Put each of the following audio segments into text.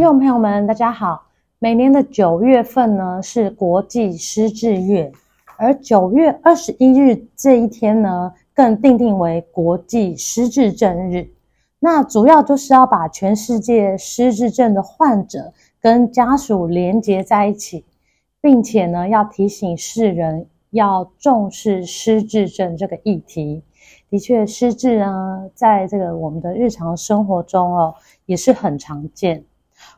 听众朋友们，大家好。每年的九月份呢，是国际失智月，而九月二十一日这一天呢，更定定为国际失智症日。那主要就是要把全世界失智症的患者跟家属连接在一起，并且呢，要提醒世人要重视失智症这个议题。的确，失智呢，在这个我们的日常生活中哦，也是很常见。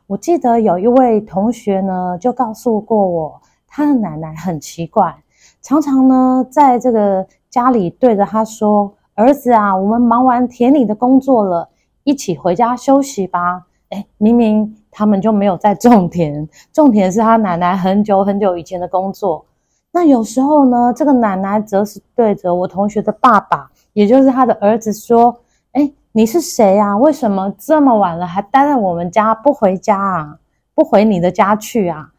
我记得有一位同学呢，就告诉过我，他的奶奶很奇怪，常常呢，在这个家里对着他说：“儿子啊，我们忙完田里的工作了，一起回家休息吧。”诶，明明他们就没有在种田，种田是他奶奶很久很久以前的工作。那有时候呢，这个奶奶则是对着我同学的爸爸，也就是他的儿子说：“诶。”你是谁呀？为什么这么晚了还待在我们家不回家啊？不回你的家去啊？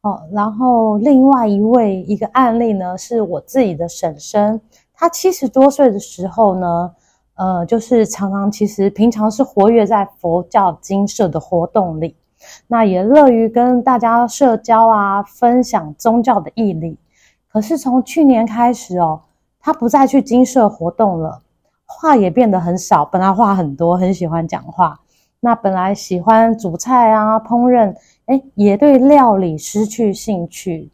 哦，然后另外一位一个案例呢，是我自己的婶婶，她七十多岁的时候呢，呃，就是常常其实平常是活跃在佛教精舍的活动里，那也乐于跟大家社交啊，分享宗教的义理。可是从去年开始哦，她不再去精舍活动了。话也变得很少，本来话很多，很喜欢讲话。那本来喜欢煮菜啊、烹饪，诶，也对料理失去兴趣。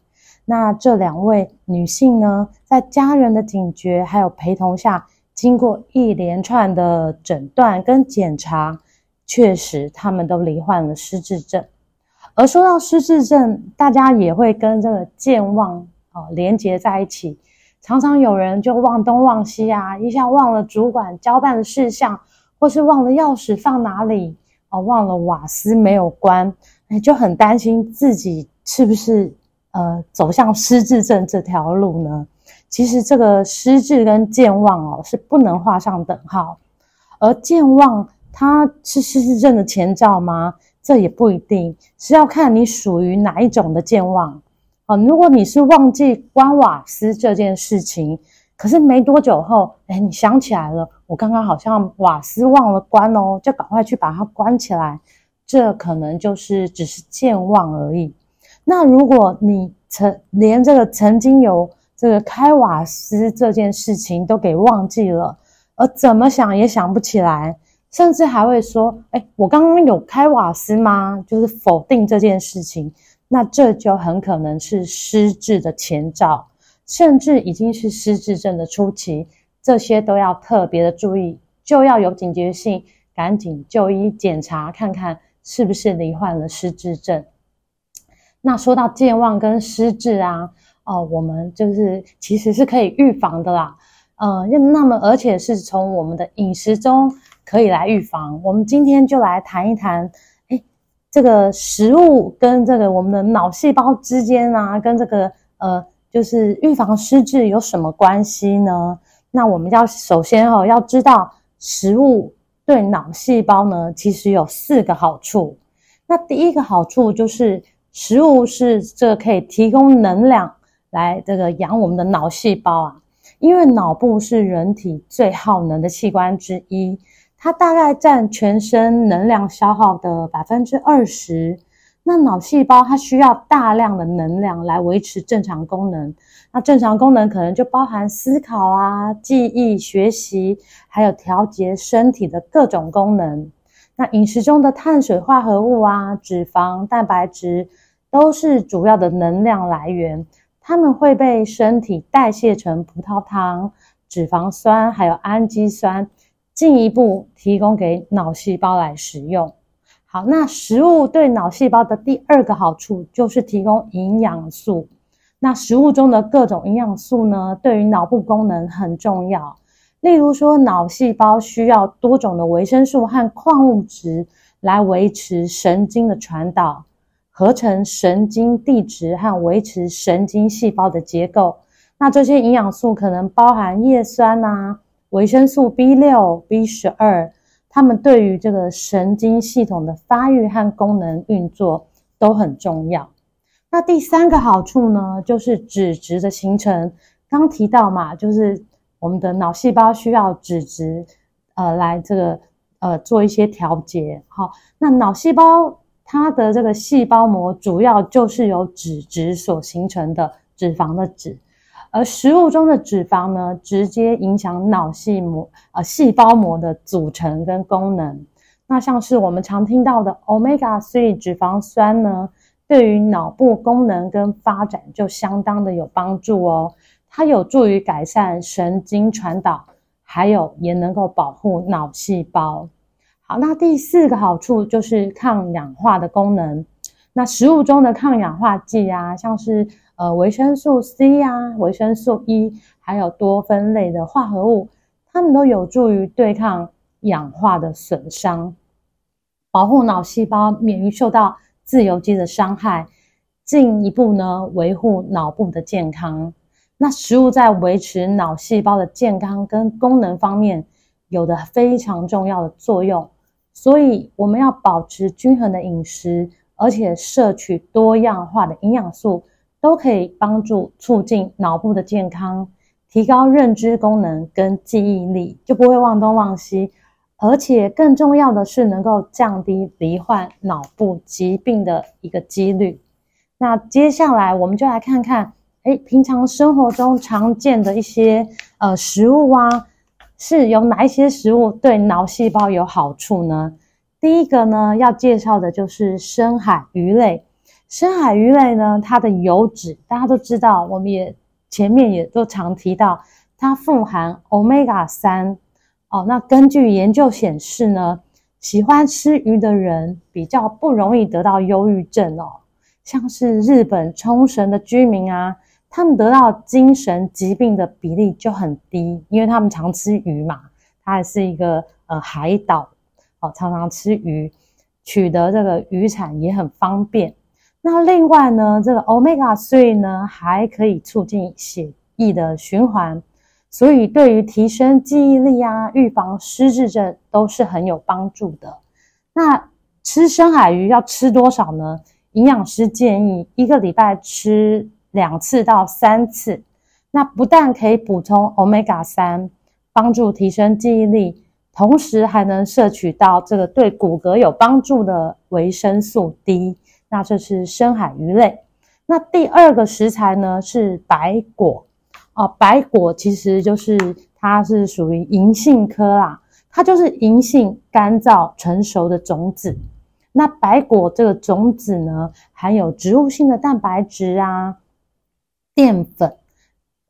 那这两位女性呢，在家人的警觉还有陪同下，经过一连串的诊断跟检查，确实她们都罹患了失智症。而说到失智症，大家也会跟这个健忘啊连结在一起。常常有人就忘东忘西啊，一下忘了主管交办的事项，或是忘了钥匙放哪里，哦，忘了瓦斯没有关，哎，就很担心自己是不是呃走向失智症这条路呢？其实这个失智跟健忘哦是不能画上等号，而健忘它是失智症的前兆吗？这也不一定，是要看你属于哪一种的健忘。啊，如果你是忘记关瓦斯这件事情，可是没多久后，诶，你想起来了，我刚刚好像瓦斯忘了关哦，就赶快去把它关起来，这可能就是只是健忘而已。那如果你曾连这个曾经有这个开瓦斯这件事情都给忘记了，而怎么想也想不起来，甚至还会说，诶，我刚刚有开瓦斯吗？就是否定这件事情。那这就很可能是失智的前兆，甚至已经是失智症的初期，这些都要特别的注意，就要有警觉性，赶紧就医检查，看看是不是罹患了失智症。那说到健忘跟失智啊，哦，我们就是其实是可以预防的啦，呃，那么而且是从我们的饮食中可以来预防。我们今天就来谈一谈。这个食物跟这个我们的脑细胞之间啊，跟这个呃，就是预防失智有什么关系呢？那我们要首先哦，要知道食物对脑细胞呢，其实有四个好处。那第一个好处就是食物是这个可以提供能量来这个养我们的脑细胞啊，因为脑部是人体最耗能的器官之一。它大概占全身能量消耗的百分之二十。那脑细胞它需要大量的能量来维持正常功能。那正常功能可能就包含思考啊、记忆、学习，还有调节身体的各种功能。那饮食中的碳水化合物啊、脂肪、蛋白质都是主要的能量来源。它们会被身体代谢成葡萄糖、脂肪酸，还有氨基酸。进一步提供给脑细胞来使用。好，那食物对脑细胞的第二个好处就是提供营养素。那食物中的各种营养素呢，对于脑部功能很重要。例如说，脑细胞需要多种的维生素和矿物质来维持神经的传导、合成神经递质和维持神经细胞的结构。那这些营养素可能包含叶酸啊、维生素 B 六、B 十二，它们对于这个神经系统的发育和功能运作都很重要。那第三个好处呢，就是脂质的形成。刚提到嘛，就是我们的脑细胞需要脂质，呃，来这个呃做一些调节。好，那脑细胞它的这个细胞膜主要就是由脂质所形成的，脂肪的脂。而食物中的脂肪呢，直接影响脑细膜呃细胞膜的组成跟功能。那像是我们常听到的 Omega 3脂肪酸呢，对于脑部功能跟发展就相当的有帮助哦。它有助于改善神经传导，还有也能够保护脑细胞。好，那第四个好处就是抗氧化的功能。那食物中的抗氧化剂啊，像是呃维生素 C 啊、维生素 E，还有多酚类的化合物，它们都有助于对抗氧化的损伤，保护脑细胞免于受到自由基的伤害，进一步呢维护脑部的健康。那食物在维持脑细胞的健康跟功能方面有着非常重要的作用，所以我们要保持均衡的饮食，而且摄取多样化的营养素，都可以帮助促进脑部的健康，提高认知功能跟记忆力，就不会忘东忘西。而且更重要的是，能够降低罹患脑部疾病的一个几率。那接下来我们就来看看，诶，平常生活中常见的一些呃食物啊，是有哪一些食物对脑细胞有好处呢？第一个呢，要介绍的就是深海鱼类。深海鱼类呢，它的油脂大家都知道，我们也前面也都常提到，它富含 Omega 三。哦，那根据研究显示呢，喜欢吃鱼的人比较不容易得到忧郁症哦。像是日本冲绳的居民啊，他们得到精神疾病的比例就很低，因为他们常吃鱼嘛。它还是一个呃海岛，哦，常常吃鱼，取得这个渔产也很方便。那另外呢，这个 Omega 3呢，还可以促进血液的循环。所以，对于提升记忆力啊、预防失智症都是很有帮助的。那吃深海鱼要吃多少呢？营养师建议一个礼拜吃两次到三次。那不但可以补充 Omega 3，帮助提升记忆力，同时还能摄取到这个对骨骼有帮助的维生素 D。那这是深海鱼类。那第二个食材呢是白果。哦，白果其实就是它是属于银杏科啦，它就是银杏干燥成熟的种子。那白果这个种子呢，含有植物性的蛋白质啊、淀粉、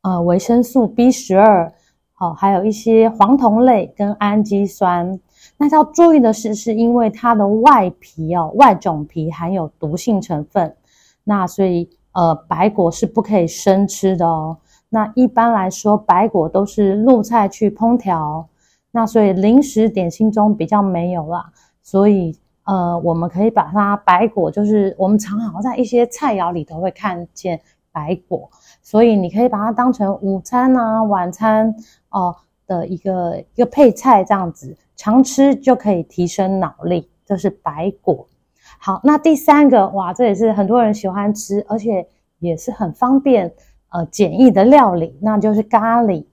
呃维生素 B 十二，好，还有一些黄酮类跟氨基酸。那要注意的是，是因为它的外皮哦，外种皮含有毒性成分，那所以呃白果是不可以生吃的哦。那一般来说，白果都是入菜去烹调，那所以零食点心中比较没有啦。所以呃，我们可以把它白果，就是我们常常在一些菜肴里头会看见白果，所以你可以把它当成午餐啊、晚餐哦、的一个一个配菜这样子，常吃就可以提升脑力。这是白果。好，那第三个哇，这也是很多人喜欢吃，而且也是很方便。呃，简易的料理，那就是咖喱。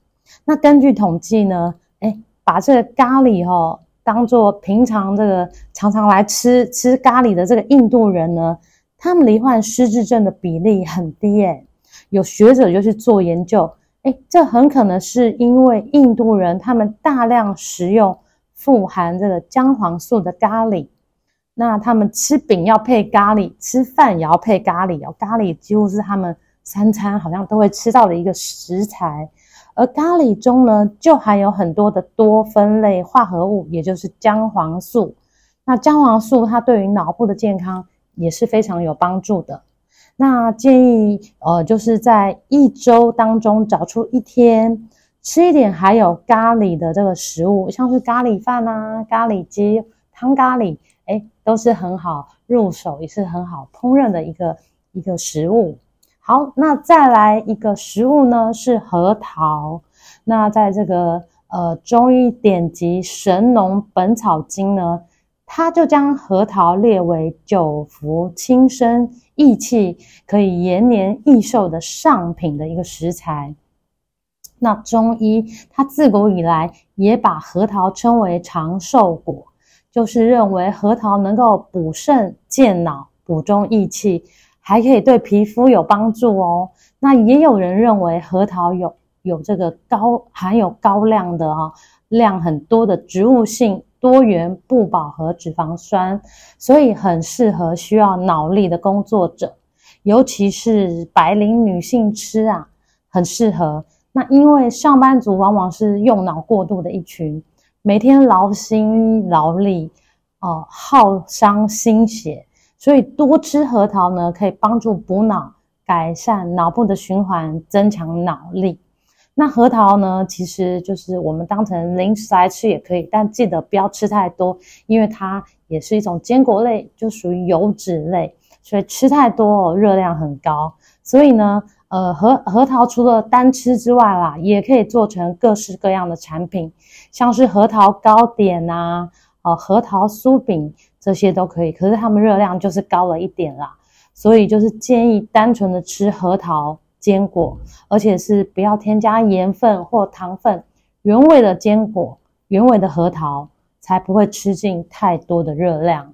那根据统计呢，诶，把这个咖喱齁，当做平常这个常常来吃吃咖喱的这个印度人呢，他们罹患失智症的比例很低诶。有学者就去做研究，诶，这很可能是因为印度人他们大量食用富含这个姜黄素的咖喱，那他们吃饼要配咖喱，吃饭也要配咖喱哦，咖喱几乎是他们。三餐好像都会吃到的一个食材，而咖喱中呢，就含有很多的多酚类化合物，也就是姜黄素。那姜黄素它对于脑部的健康也是非常有帮助的。那建议呃，就是在一周当中找出一天吃一点含有咖喱的这个食物，像是咖喱饭啊、咖喱鸡、汤咖喱，诶，都是很好入手，也是很好烹饪的一个一个食物。好，那再来一个食物呢，是核桃。那在这个呃中医典籍《神农本草经》呢，它就将核桃列为久服轻身、益气、可以延年益寿的上品的一个食材。那中医它自古以来也把核桃称为长寿果，就是认为核桃能够补肾健脑、补中益气。还可以对皮肤有帮助哦。那也有人认为核桃有有这个高含有高量的哈量很多的植物性多元不饱和脂肪酸，所以很适合需要脑力的工作者，尤其是白领女性吃啊，很适合。那因为上班族往往是用脑过度的一群，每天劳心劳力哦，耗伤心血。所以多吃核桃呢，可以帮助补脑、改善脑部的循环、增强脑力。那核桃呢，其实就是我们当成零食来吃也可以，但记得不要吃太多，因为它也是一种坚果类，就属于油脂类，所以吃太多哦，热量很高。所以呢，呃，核核桃除了单吃之外啦，也可以做成各式各样的产品，像是核桃糕点啊，呃，核桃酥饼。这些都可以，可是它们热量就是高了一点啦，所以就是建议单纯的吃核桃坚果，而且是不要添加盐分或糖分，原味的坚果、原味的核桃才不会吃进太多的热量。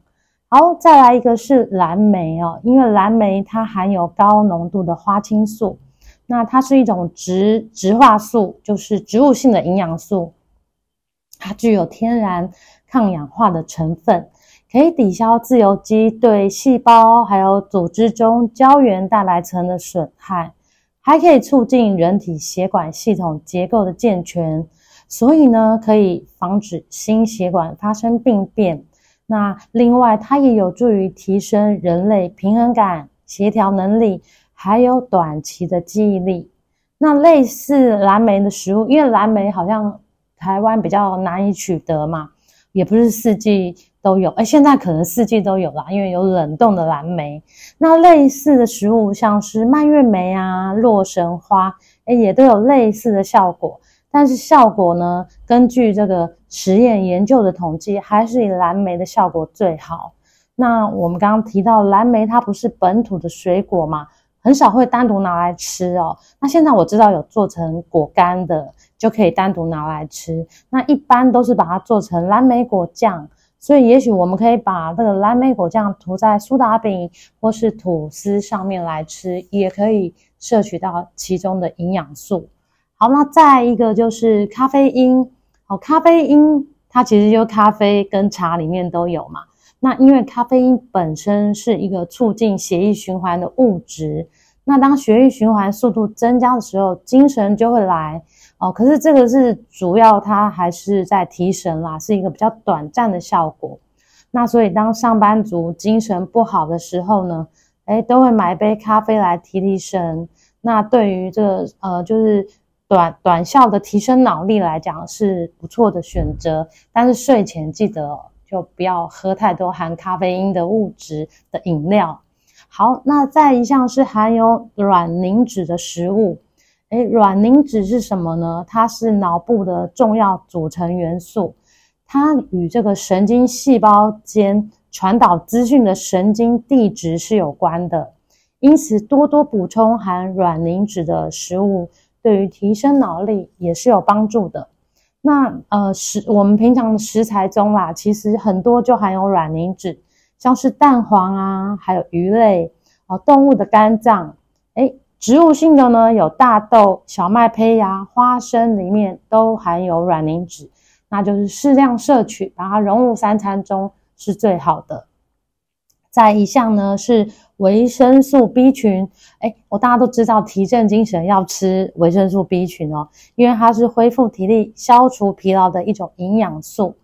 好，再来一个是蓝莓哦，因为蓝莓它含有高浓度的花青素，那它是一种植植化素，就是植物性的营养素，它具有天然抗氧化的成分。可以抵消自由基对细胞还有组织中胶原蛋白层的损害，还可以促进人体血管系统结构的健全，所以呢，可以防止心血管发生病变。那另外，它也有助于提升人类平衡感、协调能力，还有短期的记忆力。那类似蓝莓的食物，因为蓝莓好像台湾比较难以取得嘛，也不是四季。都有，哎，现在可能四季都有啦，因为有冷冻的蓝莓。那类似的食物，像是蔓越莓啊、洛神花，哎，也都有类似的效果。但是效果呢，根据这个实验研究的统计，还是以蓝莓的效果最好。那我们刚刚提到蓝莓，它不是本土的水果嘛，很少会单独拿来吃哦。那现在我知道有做成果干的，就可以单独拿来吃。那一般都是把它做成蓝莓果酱。所以，也许我们可以把这个蓝莓果酱涂在苏打饼或是吐司上面来吃，也可以摄取到其中的营养素。好，那再一个就是咖啡因。咖啡因它其实就咖啡跟茶里面都有嘛。那因为咖啡因本身是一个促进血液循环的物质，那当血液循环速度增加的时候，精神就会来。哦，可是这个是主要，它还是在提神啦，是一个比较短暂的效果。那所以当上班族精神不好的时候呢，诶，都会买一杯咖啡来提提神。那对于这呃，就是短短效的提升脑力来讲是不错的选择。但是睡前记得就不要喝太多含咖啡因的物质的饮料。好，那再一项是含有卵磷脂的食物。诶，卵磷脂是什么呢？它是脑部的重要组成元素，它与这个神经细胞间传导资讯的神经递质是有关的。因此，多多补充含卵磷脂的食物，对于提升脑力也是有帮助的。那呃，食我们平常的食材中啦，其实很多就含有卵磷脂，像是蛋黄啊，还有鱼类哦，动物的肝脏，诶。植物性的呢，有大豆、小麦胚芽、花生，里面都含有卵磷脂，那就是适量摄取，把它融入三餐中是最好的。再一项呢是维生素 B 群，诶，我大家都知道提振精神要吃维生素 B 群哦，因为它是恢复体力、消除疲劳的一种营养素。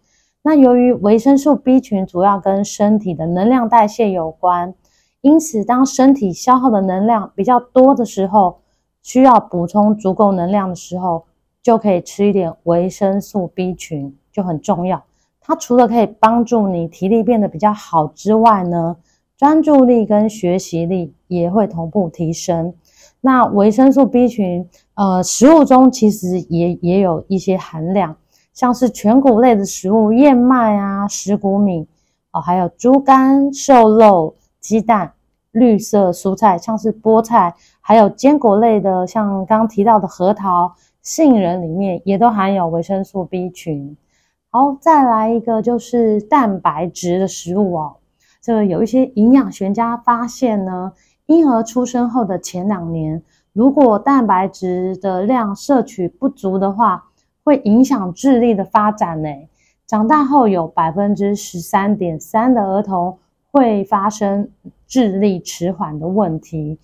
那由于维生素 B 群主要跟身体的能量代谢有关。因此，当身体消耗的能量比较多的时候，需要补充足够能量的时候，就可以吃一点维生素 B 群，就很重要。它除了可以帮助你体力变得比较好之外呢，专注力跟学习力也会同步提升。那维生素 B 群，呃，食物中其实也也有一些含量，像是全谷类的食物，燕麦啊、石谷米，哦，还有猪肝、瘦肉、鸡蛋、绿色蔬菜，像是菠菜，还有坚果类的，像刚刚提到的核桃、杏仁里面也都含有维生素 B 群。好，再来一个就是蛋白质的食物哦，这有一些营养学家发现呢。婴儿出生后的前两年，如果蛋白质的量摄取不足的话，会影响智力的发展呢。长大后有百分之十三点三的儿童会发生智力迟缓的问题，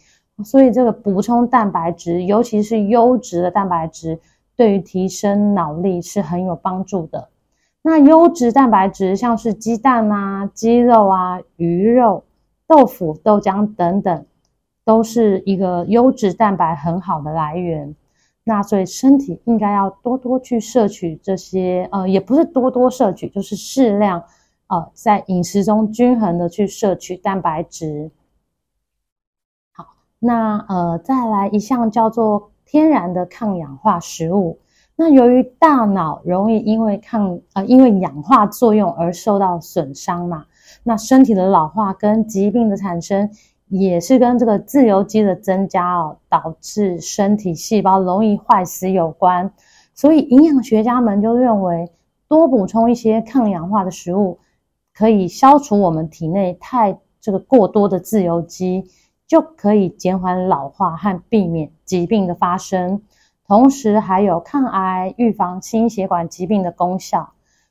所以这个补充蛋白质，尤其是优质的蛋白质，对于提升脑力是很有帮助的。那优质蛋白质像是鸡蛋啊、鸡肉啊、鱼肉、豆腐、豆浆等等。都是一个优质蛋白很好的来源，那所以身体应该要多多去摄取这些，呃，也不是多多摄取，就是适量，呃，在饮食中均衡的去摄取蛋白质。好，那呃，再来一项叫做天然的抗氧化食物。那由于大脑容易因为抗呃因为氧化作用而受到损伤嘛，那身体的老化跟疾病的产生。也是跟这个自由基的增加哦，导致身体细胞容易坏死有关。所以营养学家们就认为，多补充一些抗氧化的食物，可以消除我们体内太这个过多的自由基，就可以减缓老化和避免疾病的发生，同时还有抗癌、预防心血管疾病的功效。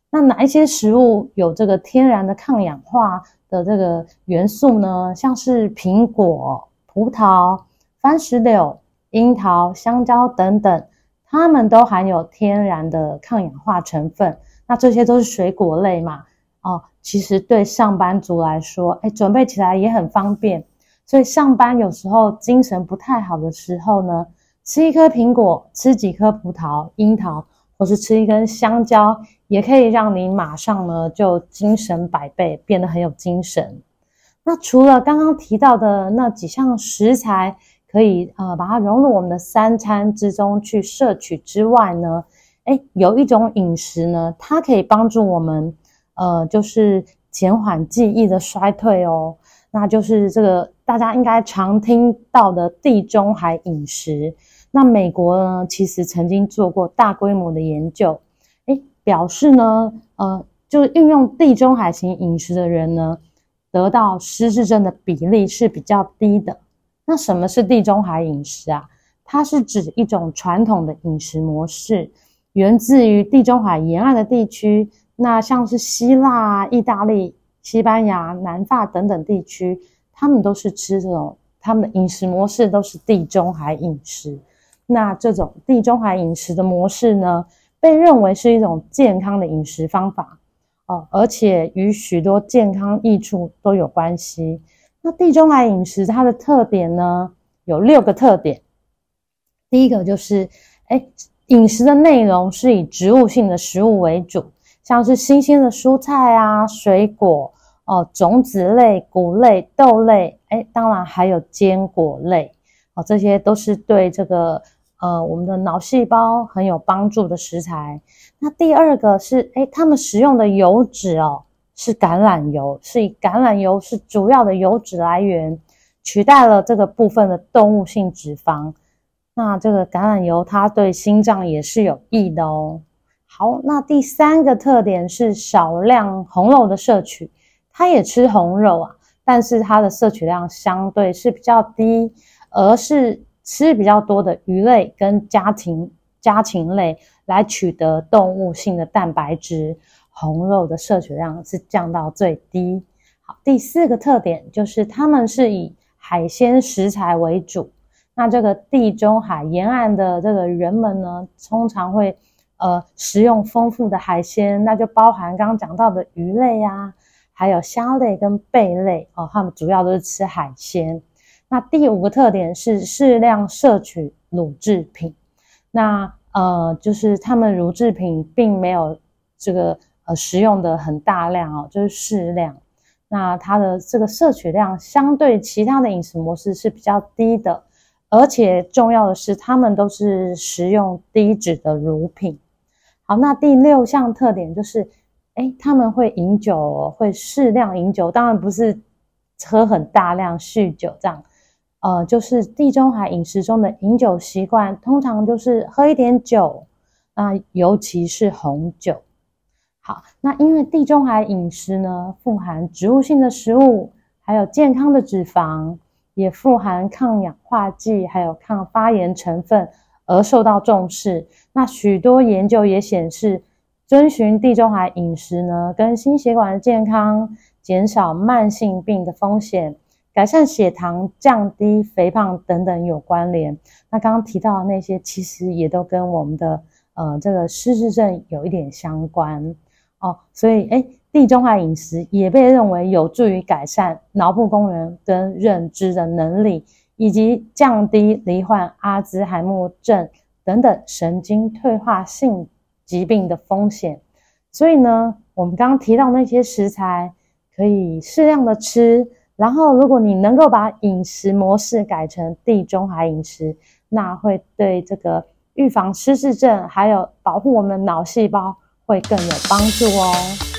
那哪一些食物有这个天然的抗氧化的这个元素呢？像是苹果、葡萄、番石榴、樱桃、香蕉等等，它们都含有天然的抗氧化成分。那这些都是水果类嘛？哦，其实对上班族来说，哎，准备起来也很方便。所以上班有时候精神不太好的时候呢，吃一颗苹果，吃几颗葡萄、樱桃。或是吃一根香蕉，也可以让你马上呢就精神百倍，变得很有精神。那除了刚刚提到的那几项食材，可以呃把它融入我们的三餐之中去摄取之外呢，诶，有一种饮食呢，它可以帮助我们呃就是减缓记忆的衰退哦。那就是这个大家应该常听到的地中海饮食。那美国呢，其实曾经做过大规模的研究，诶，表示呢，呃，就是运用地中海型饮食的人呢，得到失智症的比例是比较低的。那什么是地中海饮食啊？它是指一种传统的饮食模式，源自于地中海沿岸的地区。那像是希腊、意大利、西班牙、南法等等地区，他们都是吃这种，他们的饮食模式都是地中海饮食。那这种地中海饮食的模式呢，被认为是一种健康的饮食方法哦，而且与许多健康益处都有关系。那地中海饮食它的特点呢，有六个特点。第一个就是，哎，饮食的内容是以植物性的食物为主，像是新鲜的蔬菜啊、水果哦、种子类、谷类、豆类，哎，当然还有坚果类哦，这些都是对这个。呃，我们的脑细胞很有帮助的食材。那第二个是，诶，他们食用的油脂哦，是橄榄油，是以橄榄油是主要的油脂来源，取代了这个部分的动物性脂肪。那这个橄榄油它对心脏也是有益的哦。好，那第三个特点是少量红肉的摄取，它也吃红肉啊，但是它的摄取量相对是比较低，而是。吃比较多的鱼类跟家禽家禽类来取得动物性的蛋白质，红肉的摄取量是降到最低。好，第四个特点就是它们是以海鲜食材为主。那这个地中海沿岸的这个人们呢，通常会呃食用丰富的海鲜，那就包含刚刚讲到的鱼类啊，还有虾类跟贝类哦，他们主要都是吃海鲜。那第五个特点是适量摄取乳制品。那呃，就是他们乳制品并没有这个呃食用的很大量哦，就是适量。那它的这个摄取量相对其他的饮食模式是比较低的，而且重要的是，他们都是食用低脂的乳品。好，那第六项特点就是，诶，他们会饮酒，哦会适量饮酒，当然不是喝很大量酗酒这样。呃，就是地中海饮食中的饮酒习惯，通常就是喝一点酒，那尤其是红酒。好，那因为地中海饮食呢，富含植物性的食物，还有健康的脂肪，也富含抗氧化剂，还有抗发炎成分，而受到重视。那许多研究也显示，遵循地中海饮食呢，跟心血管的健康、减少慢性病的风险。改善血糖、降低肥胖等等有关联。那刚刚提到的那些，其实也都跟我们的呃这个失智症有一点相关哦。所以，诶，地中海饮食也被认为有助于改善脑部功能跟认知的能力，以及降低罹患阿兹海默症等等神经退化性疾病的风险。所以呢，我们刚刚提到那些食材可以适量的吃。然后，如果你能够把饮食模式改成地中海饮食，那会对这个预防失智症，还有保护我们的脑细胞会更有帮助哦。